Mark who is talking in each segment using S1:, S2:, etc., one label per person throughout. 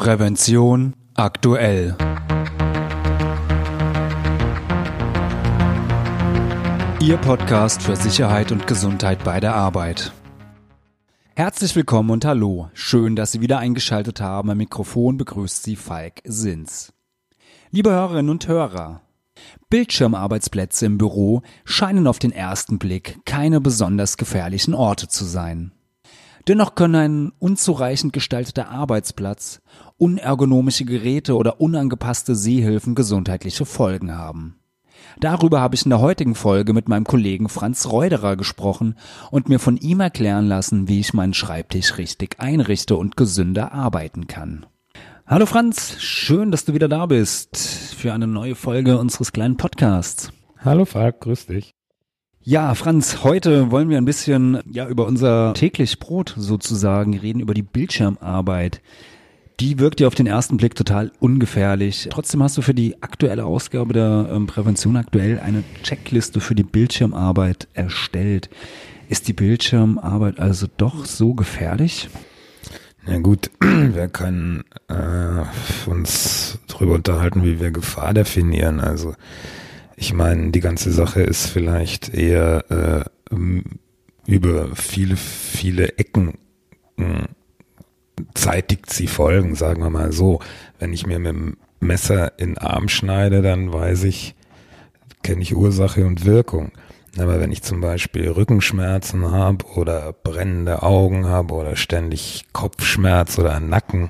S1: Prävention aktuell. Ihr Podcast für Sicherheit und Gesundheit bei der Arbeit. Herzlich willkommen und hallo. Schön, dass Sie wieder eingeschaltet haben. Am Mikrofon begrüßt Sie Falk Sins. Liebe Hörerinnen und Hörer, Bildschirmarbeitsplätze im Büro scheinen auf den ersten Blick keine besonders gefährlichen Orte zu sein. Dennoch können ein unzureichend gestalteter Arbeitsplatz, unergonomische Geräte oder unangepasste Sehhilfen gesundheitliche Folgen haben. Darüber habe ich in der heutigen Folge mit meinem Kollegen Franz Reuderer gesprochen und mir von ihm erklären lassen, wie ich meinen Schreibtisch richtig einrichte und gesünder arbeiten kann. Hallo Franz, schön, dass du wieder da bist für eine neue Folge unseres kleinen Podcasts.
S2: Hallo Falk, grüß dich.
S1: Ja, Franz, heute wollen wir ein bisschen ja über unser täglich Brot sozusagen reden, über die Bildschirmarbeit. Die wirkt dir auf den ersten Blick total ungefährlich. Trotzdem hast du für die aktuelle Ausgabe der ähm, Prävention aktuell eine Checkliste für die Bildschirmarbeit erstellt. Ist die Bildschirmarbeit also doch so gefährlich?
S2: Na gut, wir können äh, uns darüber unterhalten, wie wir Gefahr definieren. Also ich meine, die ganze Sache ist vielleicht eher äh, über viele, viele Ecken mh, zeitigt sie Folgen, sagen wir mal so. Wenn ich mir mit dem Messer in den Arm schneide, dann weiß ich, kenne ich Ursache und Wirkung. Aber wenn ich zum Beispiel Rückenschmerzen habe oder brennende Augen habe oder ständig Kopfschmerz oder Nacken,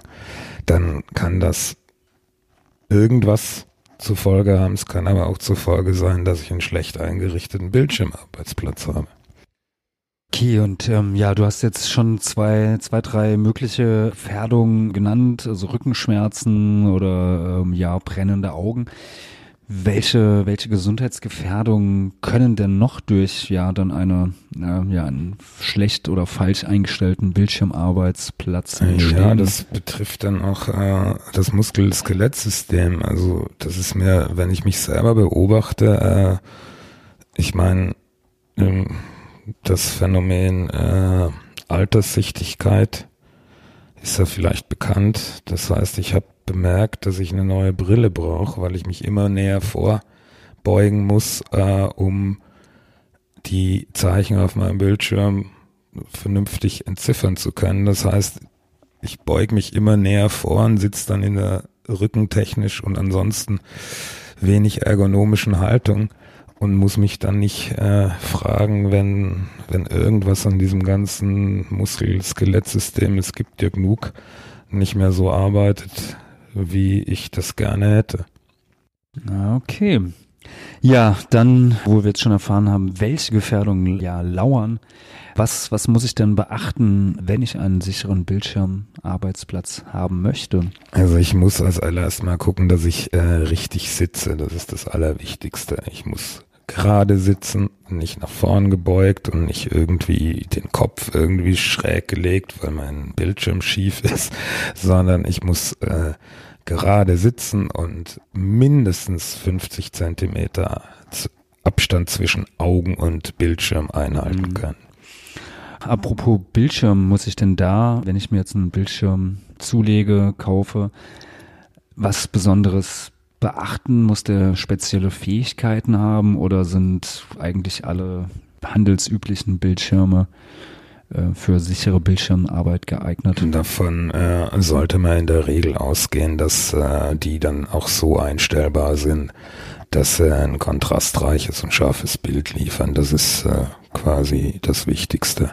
S2: dann kann das irgendwas zur Folge haben. Es kann aber auch zur Folge sein, dass ich einen schlecht eingerichteten Bildschirmarbeitsplatz habe.
S1: Okay, und ähm, ja, du hast jetzt schon zwei, zwei, drei mögliche Gefährdungen genannt, also Rückenschmerzen oder ähm, ja, brennende Augen. Welche, welche Gesundheitsgefährdungen können denn noch durch ja dann eine äh, ja einen schlecht oder falsch eingestellten Bildschirmarbeitsplatz entstehen?
S2: Ja, das betrifft dann auch äh, das Muskel-Skelettsystem. Also das ist mir, wenn ich mich selber beobachte, äh, ich meine, ähm, das Phänomen äh, Alterssichtigkeit ist ja vielleicht bekannt. Das heißt, ich habe bemerkt, dass ich eine neue Brille brauche, weil ich mich immer näher vorbeugen muss, äh, um die Zeichen auf meinem Bildschirm vernünftig entziffern zu können. Das heißt, ich beug mich immer näher vor und sitze dann in der rückentechnisch und ansonsten wenig ergonomischen Haltung und muss mich dann nicht äh, fragen, wenn, wenn irgendwas an diesem ganzen Muskel-Skelettsystem, es gibt ja genug, nicht mehr so arbeitet, wie ich das gerne hätte.
S1: Okay. Ja, dann, wo wir jetzt schon erfahren haben, welche Gefährdungen ja lauern, was, was muss ich denn beachten, wenn ich einen sicheren Bildschirmarbeitsplatz haben möchte?
S2: Also ich muss als allererstes mal gucken, dass ich äh, richtig sitze. Das ist das Allerwichtigste. Ich muss gerade sitzen, nicht nach vorn gebeugt und nicht irgendwie den Kopf irgendwie schräg gelegt, weil mein Bildschirm schief ist, sondern ich muss äh, gerade sitzen und mindestens 50 Zentimeter Abstand zwischen Augen und Bildschirm einhalten mhm. können.
S1: Apropos Bildschirm, muss ich denn da, wenn ich mir jetzt einen Bildschirm zulege, kaufe, was Besonderes beachten? Muss der spezielle Fähigkeiten haben oder sind eigentlich alle handelsüblichen Bildschirme äh, für sichere Bildschirmarbeit geeignet?
S2: Davon äh, sollte man in der Regel ausgehen, dass äh, die dann auch so einstellbar sind, dass sie ein kontrastreiches und scharfes Bild liefern. Das ist äh, quasi das Wichtigste.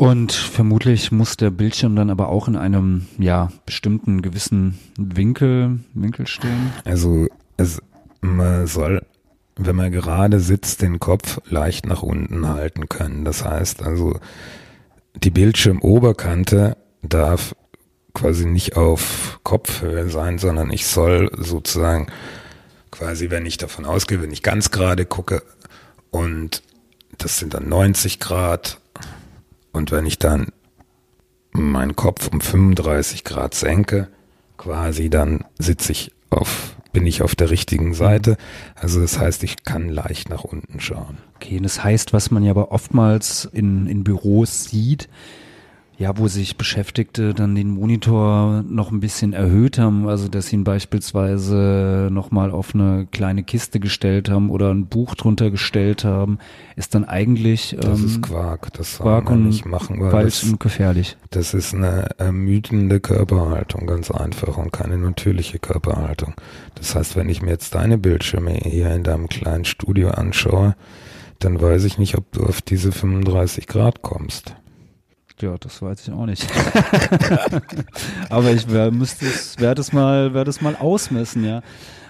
S1: Und vermutlich muss der Bildschirm dann aber auch in einem, ja, bestimmten gewissen Winkel, Winkel stehen.
S2: Also, es, man soll, wenn man gerade sitzt, den Kopf leicht nach unten halten können. Das heißt also, die Bildschirmoberkante darf quasi nicht auf Kopfhöhe sein, sondern ich soll sozusagen quasi, wenn ich davon ausgehe, wenn ich ganz gerade gucke und das sind dann 90 Grad und wenn ich dann meinen Kopf um 35 Grad senke, quasi, dann sitze ich auf, bin ich auf der richtigen Seite. Also das heißt, ich kann leicht nach unten schauen.
S1: Okay, das heißt, was man ja aber oftmals in, in Büros sieht, ja, wo sich Beschäftigte dann den Monitor noch ein bisschen erhöht haben, also dass sie ihn beispielsweise nochmal auf eine kleine Kiste gestellt haben oder ein Buch drunter gestellt haben, ist dann eigentlich
S2: das
S1: ähm,
S2: ist Quark, das soll
S1: Quark
S2: man
S1: und
S2: nicht machen, weil
S1: falsch
S2: das,
S1: und gefährlich.
S2: das ist eine ermüdende Körperhaltung, ganz einfach und keine natürliche Körperhaltung. Das heißt, wenn ich mir jetzt deine Bildschirme hier in deinem kleinen Studio anschaue, dann weiß ich nicht, ob du auf diese 35 Grad kommst.
S1: Ja, das weiß ich auch nicht. Aber ich wär, müsste es, werde es mal, werde es mal ausmessen, ja.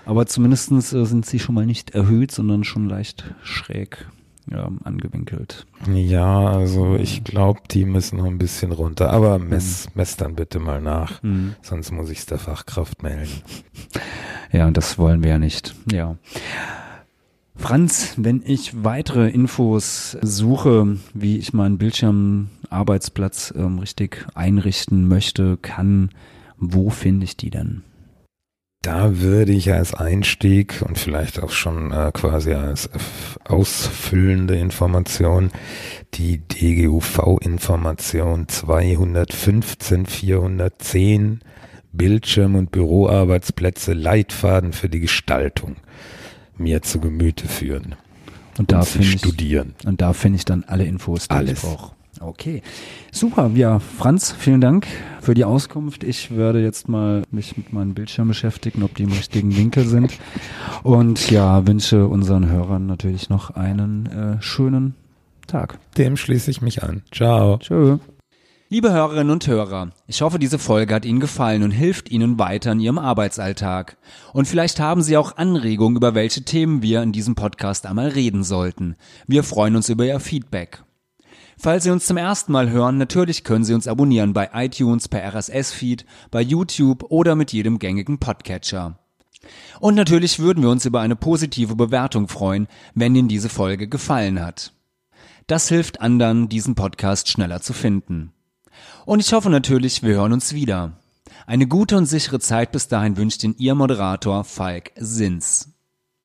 S1: Aber zumindestens äh, sind sie schon mal nicht erhöht, sondern schon leicht schräg ja, angewinkelt.
S2: Ja, also ich glaube, die müssen noch ein bisschen runter. Aber mess,
S1: Hm.
S2: mess dann bitte mal nach, sonst muss ich es der Fachkraft melden.
S1: Ja, und das wollen wir ja nicht. Ja. Franz, wenn ich weitere Infos suche, wie ich meinen Bildschirmarbeitsplatz ähm, richtig einrichten möchte, kann, wo finde ich die denn?
S2: Da würde ich als Einstieg und vielleicht auch schon äh, quasi als ausfüllende Information die DGUV-Information 215 410 Bildschirm- und Büroarbeitsplätze Leitfaden für die Gestaltung mir zu Gemüte führen
S1: Und da
S2: und sie
S1: finde ich,
S2: studieren.
S1: und da finde ich dann alle Infos, die
S2: Alles.
S1: ich brauche. Okay, super. Ja, Franz, vielen Dank für die Auskunft. Ich werde jetzt mal mich mit meinem Bildschirm beschäftigen, ob die im richtigen Winkel sind. Und ja, wünsche unseren Hörern natürlich noch einen äh, schönen Tag.
S2: Dem schließe ich mich an. Ciao.
S1: Tschö. Liebe Hörerinnen und Hörer, ich hoffe, diese Folge hat Ihnen gefallen und hilft Ihnen weiter in Ihrem Arbeitsalltag. Und vielleicht haben Sie auch Anregungen, über welche Themen wir in diesem Podcast einmal reden sollten. Wir freuen uns über Ihr Feedback. Falls Sie uns zum ersten Mal hören, natürlich können Sie uns abonnieren bei iTunes, per RSS-Feed, bei YouTube oder mit jedem gängigen Podcatcher. Und natürlich würden wir uns über eine positive Bewertung freuen, wenn Ihnen diese Folge gefallen hat. Das hilft anderen, diesen Podcast schneller zu finden. Und ich hoffe natürlich, wir hören uns wieder. Eine gute und sichere Zeit bis dahin wünscht Ihnen Ihr Moderator Falk Sins.